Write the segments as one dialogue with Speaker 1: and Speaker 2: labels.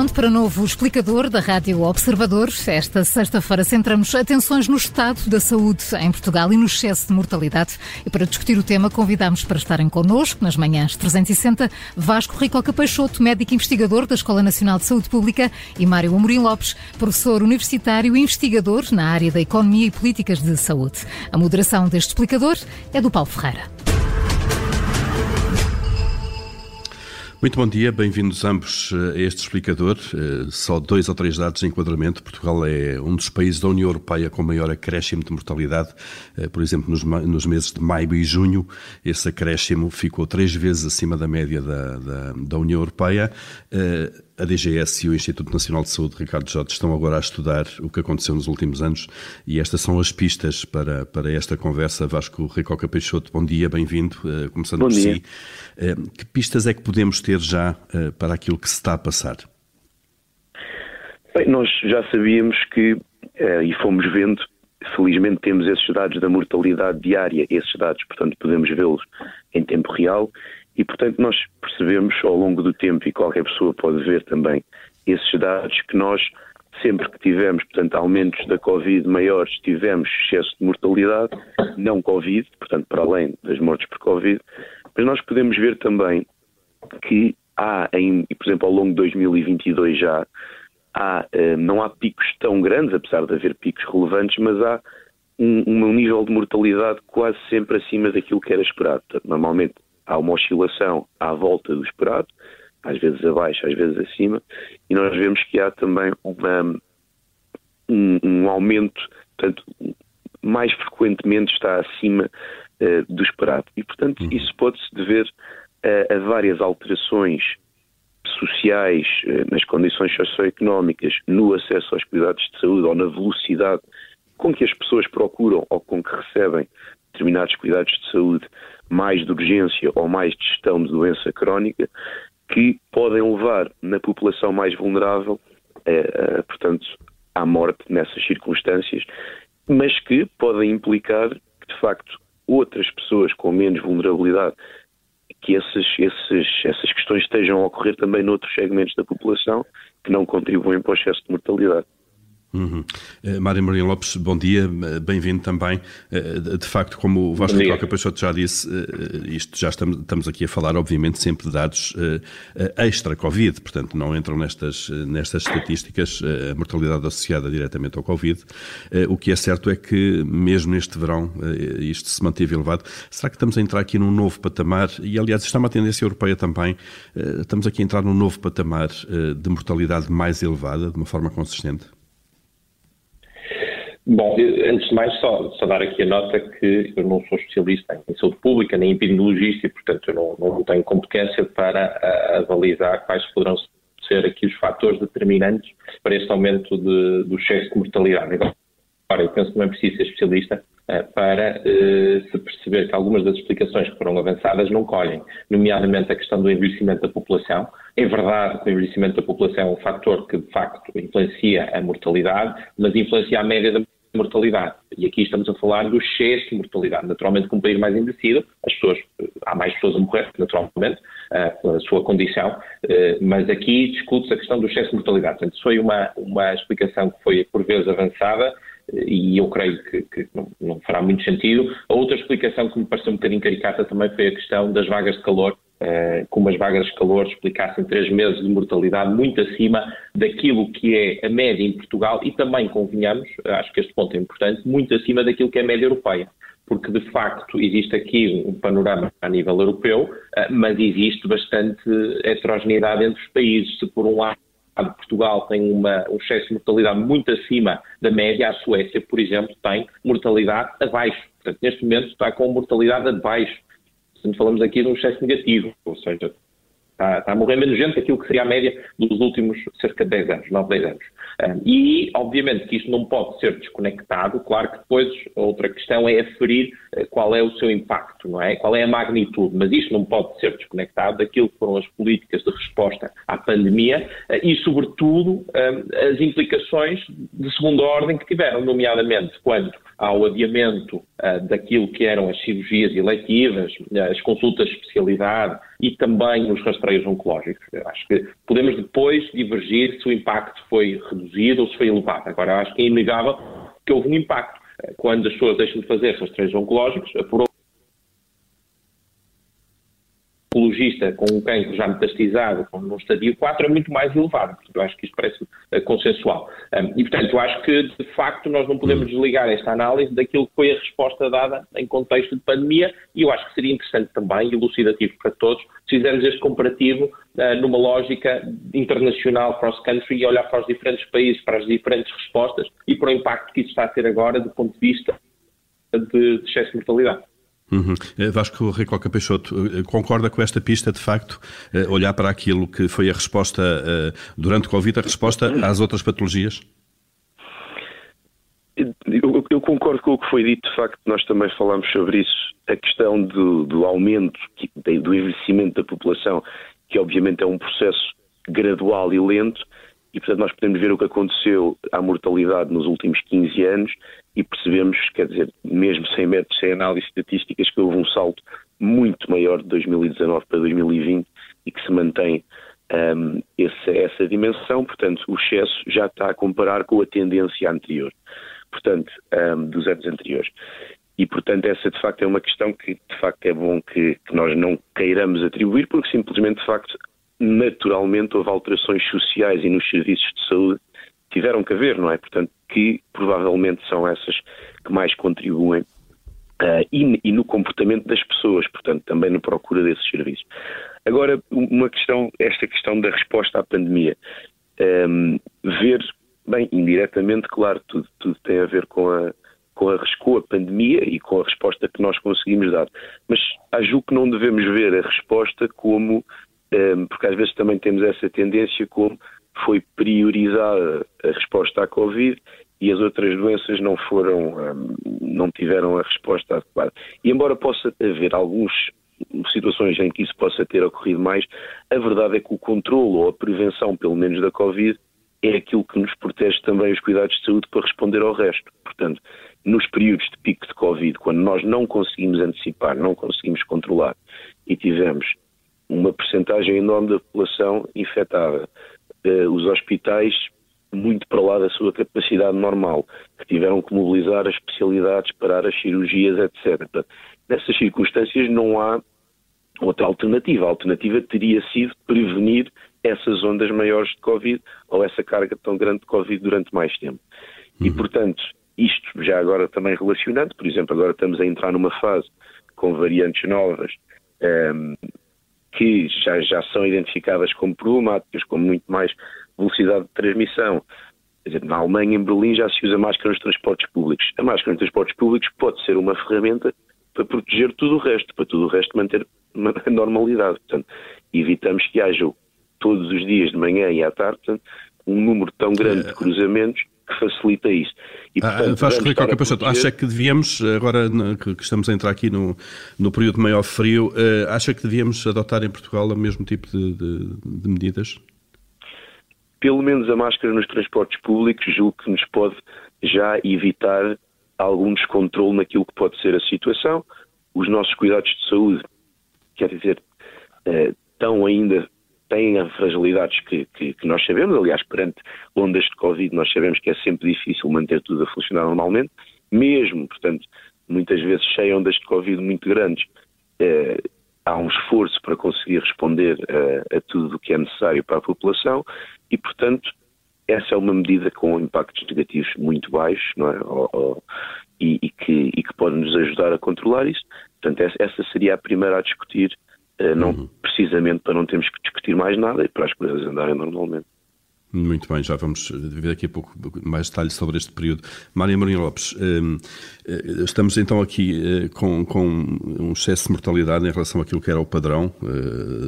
Speaker 1: pronto para novo explicador da Rádio Observador. Esta sexta-feira centramos atenções no estado da saúde em Portugal e no excesso de mortalidade. E para discutir o tema, convidamos para estarem connosco nas manhãs 360 Vasco Ricoca Peixoto, médico investigador da Escola Nacional de Saúde Pública, e Mário Amorim Lopes, professor universitário e investigador na área da Economia e Políticas de Saúde. A moderação deste explicador é do Paulo Ferreira.
Speaker 2: Muito bom dia, bem-vindos ambos eh, a este explicador. Eh, só dois ou três dados de enquadramento. Portugal é um dos países da União Europeia com maior acréscimo de mortalidade. Eh, por exemplo, nos, meses de maio e junho, esse acréscimo ficou três vezes acima da média da, da, da União Europeia a DGS e o Instituto Nacional de Saúde, Ricardo Jorge, estão agora a estudar o que aconteceu nos últimos anos e estas são as pistas para, para esta conversa. Vasco Ricoca Peixoto, bom dia, bem-vindo. Uh, começando bom por dia. si. Uh, que pistas é que podemos ter já uh, para aquilo que se está a passar?
Speaker 3: Bem, nós já sabíamos que, e fomos vendo, felizmente temos esses dados da mortalidade diária, esses dados, portanto, podemos vê-los em tempo real e, portanto, nós percebemos ao longo do tempo, e qualquer pessoa pode ver também esses dados, que nós, sempre que tivemos, portanto, aumentos da Covid maiores, tivemos excesso de mortalidade, não Covid, portanto, para além das mortes por Covid, mas nós podemos ver também que há, em, por exemplo, ao longo de 2022 já, há, eh, não há picos tão grandes, apesar de haver picos relevantes, mas há um, um nível de mortalidade quase sempre acima daquilo que era esperado. Portanto, normalmente há uma oscilação à volta do esperado, às vezes abaixo, às vezes acima, e nós vemos que há também uma, um, um aumento, portanto, mais frequentemente está acima uh, do esperado. E, portanto, uhum. isso pode-se dever a, a, várias alterações sociais, uh, nas condições socioeconómicas, no acesso aos cuidados de saúde ou na velocidade com que as pessoas procuram ou com que recebem determinados cuidados de saúde mais de urgência ou mais de gestão de doença crónica, que podem levar na população mais vulnerável, eh, portanto, à morte nessas circunstâncias, mas que podem implicar que, de facto, outras pessoas com menos vulnerabilidade, que esses, esses, essas questões estejam a ocorrer também noutros segmentos da população que não contribuem para o excesso de mortalidade.
Speaker 2: Uhum. Uh, Mário Maria Lopes, bom dia, uh, bem-vindo também. Uh, de facto, como o Vasco Coca Peixoto já disse, isto já estamos, estamos, aqui a falar, obviamente, sempre de dados extra-Covid, portanto, não entram nestas, nestas estatísticas a mortalidade associada diretamente ao Covid. o que é certo é que, mesmo neste verão, isto se manteve elevado. Será que estamos a entrar aqui num novo patamar? E, aliás, isto é uma tendência europeia também. estamos aqui a entrar num novo patamar de mortalidade mais elevada, de uma forma consistente?
Speaker 4: Bom, antes de mais, só, só, dar aqui a nota que eu não sou especialista em saúde pública nem em epidemiologista e, portanto, eu não, não tenho competência para avalizar quais poderão ser aqui os fatores determinantes para este aumento de, do excesso de mortalidade. Agora, eu penso que não é preciso ser especialista uh, para uh, se perceber que algumas das explicações que foram avançadas não colhem, nomeadamente a questão do envelhecimento da população. É verdade que o envelhecimento da população é um fator que, de facto, influencia a mortalidade, mas influencia a média da mortalidade. E aqui estamos a falar do excesso de mortalidade. Naturalmente, com um país mais envelhecido, as pessoas, há mais pessoas a morrer, naturalmente, uh, pela sua condição, uh, mas aqui discute-se a questão do excesso de mortalidade. Portanto, isso foi uma, uma explicação que foi, por vezes, avançada, uh, e eu creio que, que não, não, fará muito sentido. A outra explicação que me pareceu um bocadinho caricata também foi a questão das vagas de calor Uh, com umas vagas de calor explicassem três meses de mortalidade muito acima daquilo que é a média em Portugal e também, convenhamos, acho que este ponto é importante, muito acima daquilo que é a média europeia. Porque, de facto, existe aqui um panorama a nível europeu, uh, mas existe bastante heterogeneidade entre os países. Se, por um lado, Portugal tem uma, um excesso de mortalidade muito acima da média, a Suécia, por exemplo, tem mortalidade abaixo. Portanto, neste momento está com mortalidade abaixo Portanto, falamos aqui de um excesso negativo, ou seja, está, está, a morrer menos gente aquilo que seria a média dos últimos cerca de 10 anos, 9, 10 anos. E, obviamente, que isto não pode ser desconectado, claro que depois outra questão é aferir uh, qual é o seu impacto, não é? Qual é a magnitude, mas isto não pode ser desconectado daquilo que foram as políticas de resposta à pandemia uh, e, sobretudo, as implicações de segunda ordem que tiveram, nomeadamente quando ao adiamento daquilo que eram as cirurgias eletivas, as consultas de especialidade e também os rastreios oncológicos. Acho que podemos depois divergir se o impacto foi reduzido ou se foi elevado. Agora, acho que é inegável que houve um impacto. Quando as pessoas deixam de fazer rastreios oncológicos, com um cancro já metastizado, com um estadio 4, é muito mais elevado. Portanto, eu acho que isso parece uh, consensual. Um, e, portanto, eu acho que, de facto, nós não podemos hum. desligar esta análise daquilo que foi a resposta dada em contexto de pandemia e eu acho que seria interessante também, elucidativo para todos, se fizermos este comparativo uh, numa lógica internacional, cross-country, e olhar para os diferentes países, para as diferentes respostas e para o impacto que isso está a ter agora do ponto de vista de, de excesso de mortalidade.
Speaker 2: Uhum. Eh, Vasco Ricoca Peixoto, eh, concorda com esta pista, de facto, eh, olhar para aquilo que foi a resposta durante o Covid, a resposta às outras patologias?
Speaker 3: Eu, eu, concordo com o que foi dito, de facto, nós também falámos sobre isso, a questão do, do aumento, do envelhecimento da população, que obviamente é um processo gradual e lento, e portanto nós podemos ver o que aconteceu à mortalidade nos últimos 15 anos e percebemos, quer dizer, mesmo sem métodos, sem análises estatísticas, que houve um salto muito maior de 2019 para 2020 e que se mantém um, essa, essa dimensão, portanto o excesso já está a comparar com a tendência anterior, portanto, um, dos anos anteriores. E, portanto, essa de facto é uma questão que de facto é bom que, que nós não queiramos atribuir, porque simplesmente de facto naturalmente houve alterações sociais e nos serviços de saúde tiveram que haver, não é? Portanto, que provavelmente são essas que mais contribuem uh, e, e, no comportamento das pessoas, portanto, também na procura desses serviços. Agora, uma questão, esta questão da resposta à pandemia. Um, ehm, ver, bem, indiretamente, claro, tudo, tudo tem a ver com a, com a, com a pandemia e com a resposta que nós conseguimos dar. Mas acho que não devemos ver a resposta como porque às vezes também temos essa tendência como foi priorizada a resposta à Covid e as outras doenças não foram, não tiveram a resposta adequada. E embora possa haver algumas situações em que isso possa ter ocorrido mais, a verdade é que o controle ou a prevenção, pelo menos da Covid, é aquilo que nos protege também os cuidados de saúde para responder ao resto. Portanto, nos períodos de pico de Covid, quando nós não conseguimos antecipar, não conseguimos controlar e tivemos uma percentagem enorme da população infectada. Uh, os hospitais, muito para lá da sua capacidade normal, que tiveram que mobilizar as especialidades, parar as cirurgias, etc. nessas circunstâncias não há outra alternativa. A alternativa teria sido prevenir essas ondas maiores de Covid ou essa carga tão grande de Covid durante mais tempo. Uhum. E, portanto, isto já agora também relacionando, por exemplo, agora estamos a entrar numa fase com variantes novas, um, ehm, que já, já são identificadas como problemáticas, com muito mais velocidade de transmissão. Dizer, na Alemanha, em Berlim, já se usa máscara nos transportes públicos. A máscara nos transportes públicos pode ser uma ferramenta para proteger tudo o resto, para tudo o resto manter uma normalidade. Portanto, evitamos que haja todos os dias, de manhã e à tarde, portanto, um número tão grande de cruzamentos que facilita isso.
Speaker 2: E, ah, portanto, ah, Capachoto, acha que devíamos, agora que estamos a entrar aqui no, no período de maior frio, uh, acha que devíamos adotar em Portugal o mesmo tipo de, de, de medidas?
Speaker 3: Pelo menos a máscara nos transportes públicos julgo que nos pode já evitar algum descontrole naquilo que pode ser a situação. Os nossos cuidados de saúde, quer dizer, estão ainda têm fragilidades que, que, que, nós sabemos, aliás, perante ondas de Covid, nós sabemos que é sempre difícil manter tudo a funcionar normalmente, mesmo, portanto, muitas vezes sem ondas de Covid muito grandes, eh, há um esforço para conseguir responder a, a tudo o que é necessário para a população e, portanto, essa é uma medida com impactos negativos muito baixos, não é? Ou, ou, e, e, que, e que pode nos ajudar a controlar isso. Portanto, essa, seria a primeira a discutir eh, não uhum. precisamente para não termos que discutir mais nada e para as coisas andarem normalmente.
Speaker 2: Muito bem, já vamos ver daqui a pouco mais detalhes sobre este período. Maria Marinho Lopes, ehm, eh, estamos então aqui eh, com, com um excesso de mortalidade em relação àquilo que era o padrão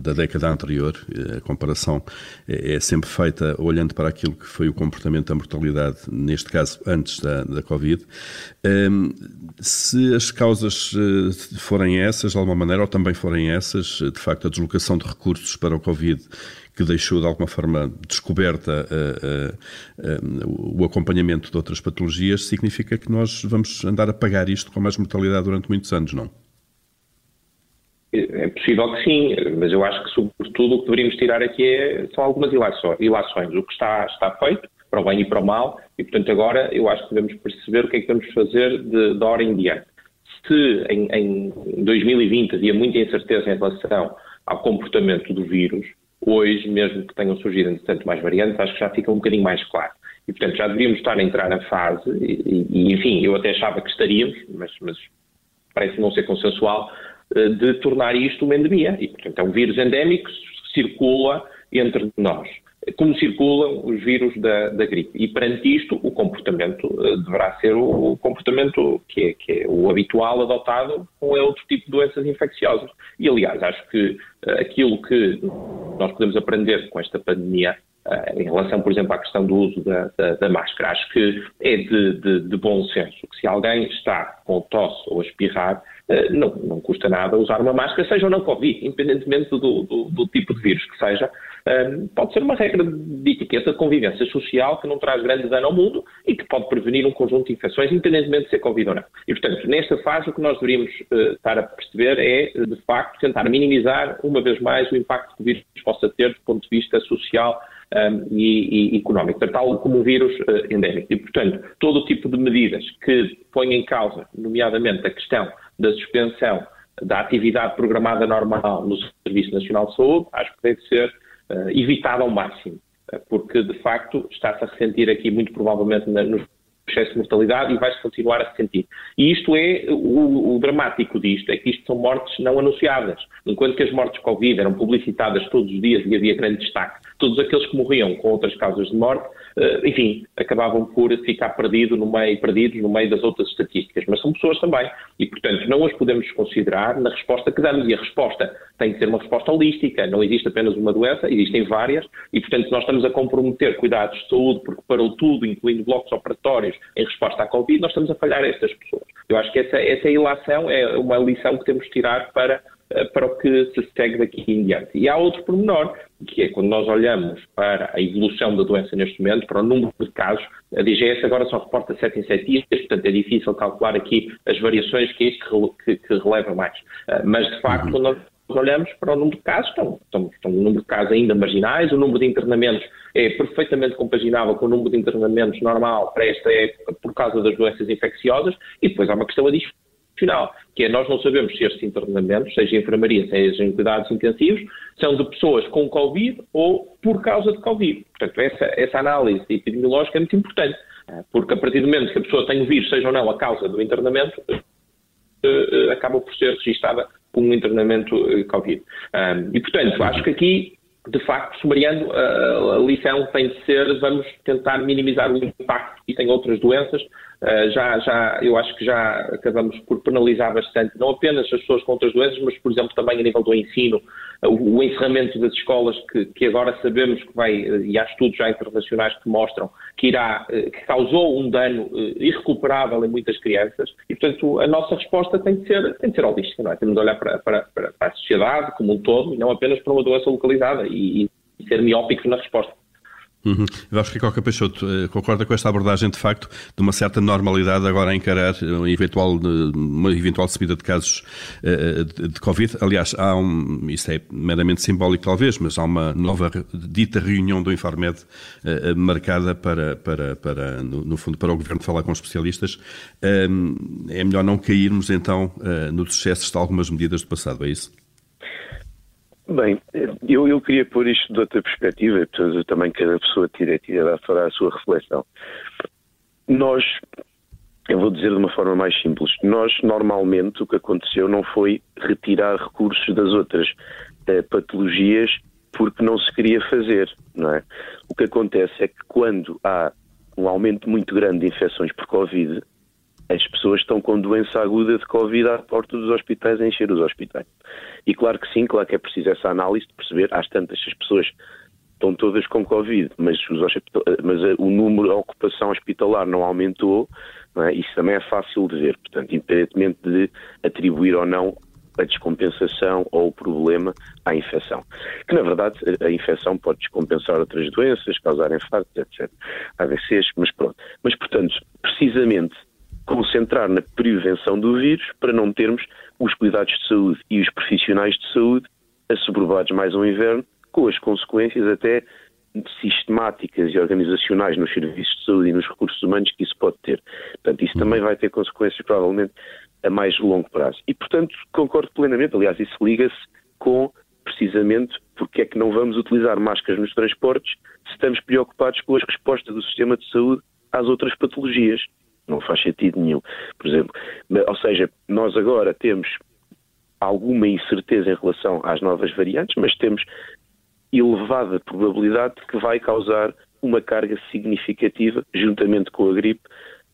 Speaker 2: da década anterior. A comparação é, é sempre feita olhando para aquilo que foi o comportamento da mortalidade, neste caso antes da, da Covid. Ehm, se as causas forem essas, de alguma maneira, ou também forem essas, de facto, a deslocação de recursos para o Covid que deixou de alguma forma descoberta o acompanhamento de outras patologias, significa que nós vamos andar a pagar isto com mais mortalidade durante muitos anos, não?
Speaker 4: É possível que sim, mas eu acho que, sobretudo, o que deveríamos tirar aqui é, são algumas ilações. O que está, está feito, para o bem e para o mal, e, portanto, agora eu acho que devemos perceber o que é que devemos fazer de, de hora em diante. Se em, em 2020 havia muita incerteza em relação ao comportamento do vírus, hoje, mesmo que tenham surgido, entretanto, mais variantes, acho que já fica um bocadinho mais claro. E, portanto, já deveríamos estar a entrar na fase, e, e enfim, eu até achava que estaríamos, mas, mas parece não ser consensual, eh, de tornar isto uma endemia. E, portanto, é um vírus endémico que circula entre nós, como circulam os vírus da, da gripe. E, perante isto, o comportamento uh, deverá ser o, comportamento que é, que é, o habitual adotado com outro tipo de doenças infecciosas. E, aliás, acho que uh, aquilo que nós podemos aprender com esta pandemia em relação, por exemplo, à questão do uso da, da, da máscara. Acho que é de, de, de, bom senso que se alguém está com tosse ou a espirrar, eh, não, não custa nada usar uma máscara, seja ou não Covid, independentemente do, do, do tipo de vírus que seja. Ehm, pode ser uma regra de etiqueta de convivência social que não traz grande dano ao mundo e que pode prevenir um conjunto de infecções, independentemente de ser Covid ou não. E, portanto, nesta fase, o que nós deveríamos uh, estar a perceber é, de facto, tentar minimizar, uma vez mais, o impacto que o vírus possa ter do ponto de vista social um, e, e, económico, tratá-lo como um vírus uh, endémico. E, portanto, todo o tipo de medidas que põem em causa, nomeadamente a questão da suspensão da atividade programada normal no Serviço Nacional de Saúde, acho que deve ser uh, evitada ao máximo, uh, porque de facto está-se a ressentir aqui muito provavelmente na, nos excesso de mortalidade e vai-se continuar a sentir. E isto é, o, o, dramático disto, é que isto são mortes não anunciadas. Enquanto que as mortes Covid eram publicitadas todos os dias e havia grande destaque, todos aqueles que morriam com outras causas de morte, eh, enfim, acabavam por ficar perdido no meio, perdidos no meio das outras estatísticas. Mas são pessoas também. E, portanto, não as podemos desconsiderar na resposta que damos. E a resposta tem que ser uma resposta holística. Não existe apenas uma doença, existem várias. E, portanto, nós estamos a comprometer cuidados de saúde, porque parou tudo, incluindo blocos operatórios, em resposta à Covid, nós estamos a falhar estas pessoas. Eu acho que essa, essa ilação é uma lição que temos de tirar para para o que se segue daqui em diante. E há outro pormenor, que é quando nós olhamos para a evolução da doença neste momento, para o número de casos, a DGS agora só reporta 7 em 7 dias, portanto é difícil calcular aqui as variações que é isso que, que, que releva mais. Eh, mas, de facto, uhum. quando nós olhamos para o número de casos, estão, estão, estão um número de casos ainda marginais, o número de internamentos é perfeitamente compaginável com o número de internamentos normal para esta época por causa das doenças infecciosas, e depois há uma questão adicional final, que é nós não sabemos se estes internamentos, seja em enfermaria, seja em cuidados intensivos, são de pessoas com Covid ou por causa de Covid. Portanto, essa, essa análise epidemiológica é muito importante, porque a partir do momento que a pessoa tem o vírus, seja ou não a causa do internamento, eh, eh, acaba por ser registada como um internamento eh, Covid. e, portanto, acho que aqui de facto, sumariando, a lição tem de ser vamos tentar minimizar o impacto que tem outras doenças, eh, já, já, eu acho que já acabamos por penalizar bastante, não apenas as pessoas com outras doenças, mas, por exemplo, também a nível do ensino, o, o encerramento das escolas, que, que, agora sabemos que vai, e há estudos já internacionais que mostram que irá, eh, que causou um dano eh, irrecuperável em muitas crianças, e, portanto, a nossa resposta tem de ser, tem de ser holística, não é? Temos de olhar para, para, para a sociedade como um todo, e não apenas para uma doença localizada, e, e ser miópicos na resposta.
Speaker 2: Uhum. Que Coca Peixoto eh, concorda com esta abordagem, de facto, de uma certa normalidade agora a encarar uma eventual, uma eventual subida de casos uh, de, Covid. Aliás, há um, isso é meramente simbólico talvez, mas há uma nova dita reunião do Infarmed marcada para, para, para no, fundo, para o Governo falar com especialistas. Uh, é melhor não cairmos, então, nos excessos de algumas medidas do passado, é isso?
Speaker 3: Bem, eu, eu queria pôr isto de outra perspectiva, portanto, também cada pessoa tira, tira fará a sua reflexão. Nós, eu vou dizer de uma forma mais simples, nós normalmente o que aconteceu não foi retirar recursos das outras eh, patologias porque não se queria fazer, não é? O que acontece é que quando há um aumento muito grande de infecções por Covid, as pessoas estão com doença aguda de Covid à porta dos hospitais, a encher os hospitais. E claro que sim, claro que é preciso essa análise de perceber, às tantas, as pessoas estão todas com Covid, mas, os, mas o número, a ocupação hospitalar não aumentou, não é? isso também é fácil de ver. Portanto, independentemente de atribuir ou não a descompensação ou o problema à infecção. Que, na verdade, a infecção pode descompensar outras doenças, causar infartos, etc. AVCs, mas pronto. Mas, portanto, precisamente concentrar na prevenção do vírus para não termos os cuidados de saúde e os profissionais de saúde assoberbados mais um inverno, com as consequências até sistemáticas e organizacionais nos serviços de saúde e nos recursos humanos que isso pode ter. Portanto, isso também vai ter consequências, provavelmente, a mais longo prazo. E, portanto, concordo plenamente. Aliás, isso liga-se com, precisamente, porque é que não vamos utilizar máscaras nos transportes se estamos preocupados com as respostas do sistema de saúde às outras patologias. Não faz sentido nenhum. Por exemplo, ou seja, nós agora temos alguma incerteza em relação às novas variantes, mas temos elevada probabilidade de que vai causar uma carga significativa, juntamente com a gripe,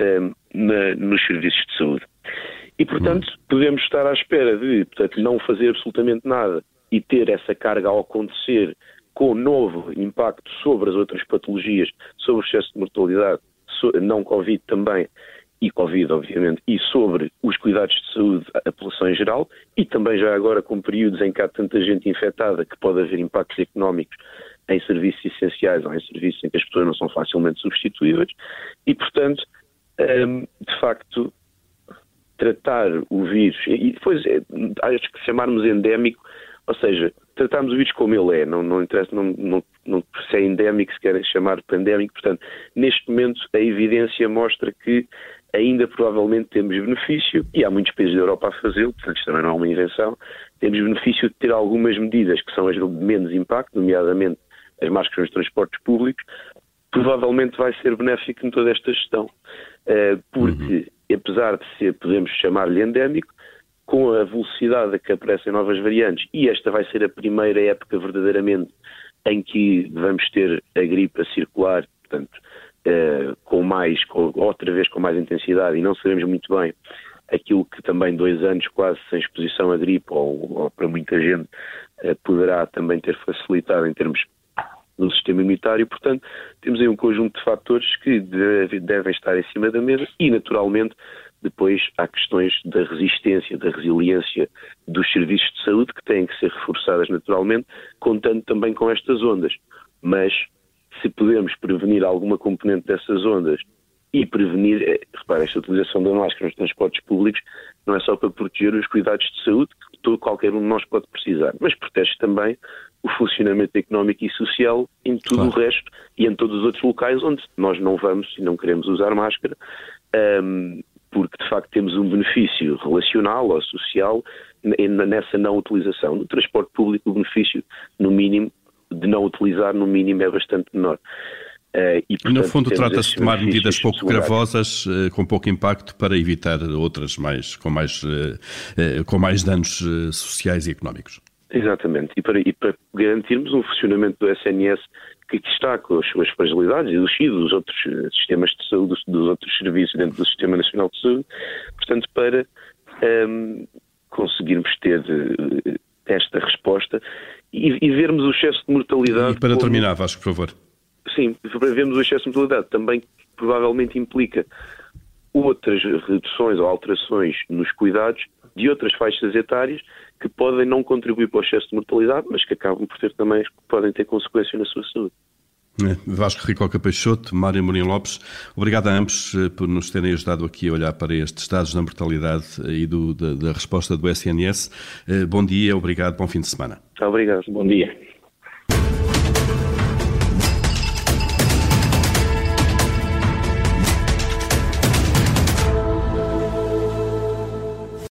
Speaker 3: um, na, nos serviços de saúde. E, portanto, hum. podemos estar à espera de portanto, não fazer absolutamente nada e ter essa carga ao acontecer com novo impacto sobre as outras patologias, sobre o excesso de mortalidade, não Covid também, e Covid, obviamente, e sobre os cuidados de saúde à população em geral, e também já agora com períodos em que há tanta gente infectada que pode haver impactos económicos em serviços essenciais ou em serviços em que as pessoas não são facilmente substituíveis, e, portanto, hum, de facto, tratar o vírus, e depois é, acho que chamarmos endémico, ou seja, tratarmos o vírus como ele é, não, não interessa, não, não, não, se é endémico, se querem chamar pandémico, portanto, neste momento a evidência mostra que ainda provavelmente temos benefício, e há muitos países da Europa a fazê-lo, portanto isto também não é uma invenção, temos benefício de ter algumas medidas que são as de menos impacto, nomeadamente as máscaras nos transportes públicos, provavelmente vai ser benéfico em toda esta gestão, eh, porque uhum. apesar de ser, podemos chamar-lhe endémico, com a velocidade a que aparecem novas variantes, e esta vai ser a primeira época verdadeiramente em que vamos ter a gripe a circular, portanto, uh, com mais, com, outra vez com mais intensidade, e não sabemos muito bem aquilo que também dois anos quase sem exposição à gripe, ou, ou para muita gente, uh, poderá também ter facilitado em termos do sistema imunitário. Portanto, temos aí um conjunto de fatores que deve, devem estar em cima da mesa e, naturalmente, depois há questões da resistência, da resiliência dos serviços de saúde que têm que ser reforçadas naturalmente, contando também com estas ondas. Mas se podemos prevenir alguma componente dessas ondas e prevenir, é, repara, esta utilização da máscara nos transportes públicos não é só para proteger os cuidados de saúde que todo, qualquer um de nós pode precisar, mas protege também o funcionamento económico e social em tudo claro. o resto e em todos os outros locais onde nós não vamos e não queremos usar máscara, um, porque de facto temos um benefício relacional ou social nessa não utilização. No transporte público, o benefício, no mínimo, de não utilizar, no mínimo, é bastante menor.
Speaker 2: Uh, e, portanto, no fundo, trata-se de tomar medidas pouco gravosas, uh, com pouco impacto, para evitar outras mais, com, mais, uh, com mais danos sociais e económicos.
Speaker 3: Exatamente, e para, e para, garantirmos um funcionamento do SNS que está com as suas fragilidades e dos outros sistemas de saúde, dos, outros serviços dentro do Sistema Nacional de Saúde, portanto, para um, ehm, conseguirmos ter esta resposta e, e vermos o excesso de mortalidade.
Speaker 2: E para como... terminar, Vasco, por favor.
Speaker 3: Sim, para vermos o excesso de mortalidade também provavelmente implica outras reduções ou alterações nos cuidados de outras faixas etárias que podem não contribuir para o excesso de mortalidade, mas que acabam por ter também, podem ter consequências na sua saúde.
Speaker 2: É, Vasco Ricoca Peixoto, Mário Mourinho Lopes, obrigado a ambos eh, por nos terem ajudado aqui a olhar para estes dados da mortalidade e do, da, da resposta do SNS. Eh, bom dia, obrigado, bom fim de semana.
Speaker 3: Obrigado, bom dia.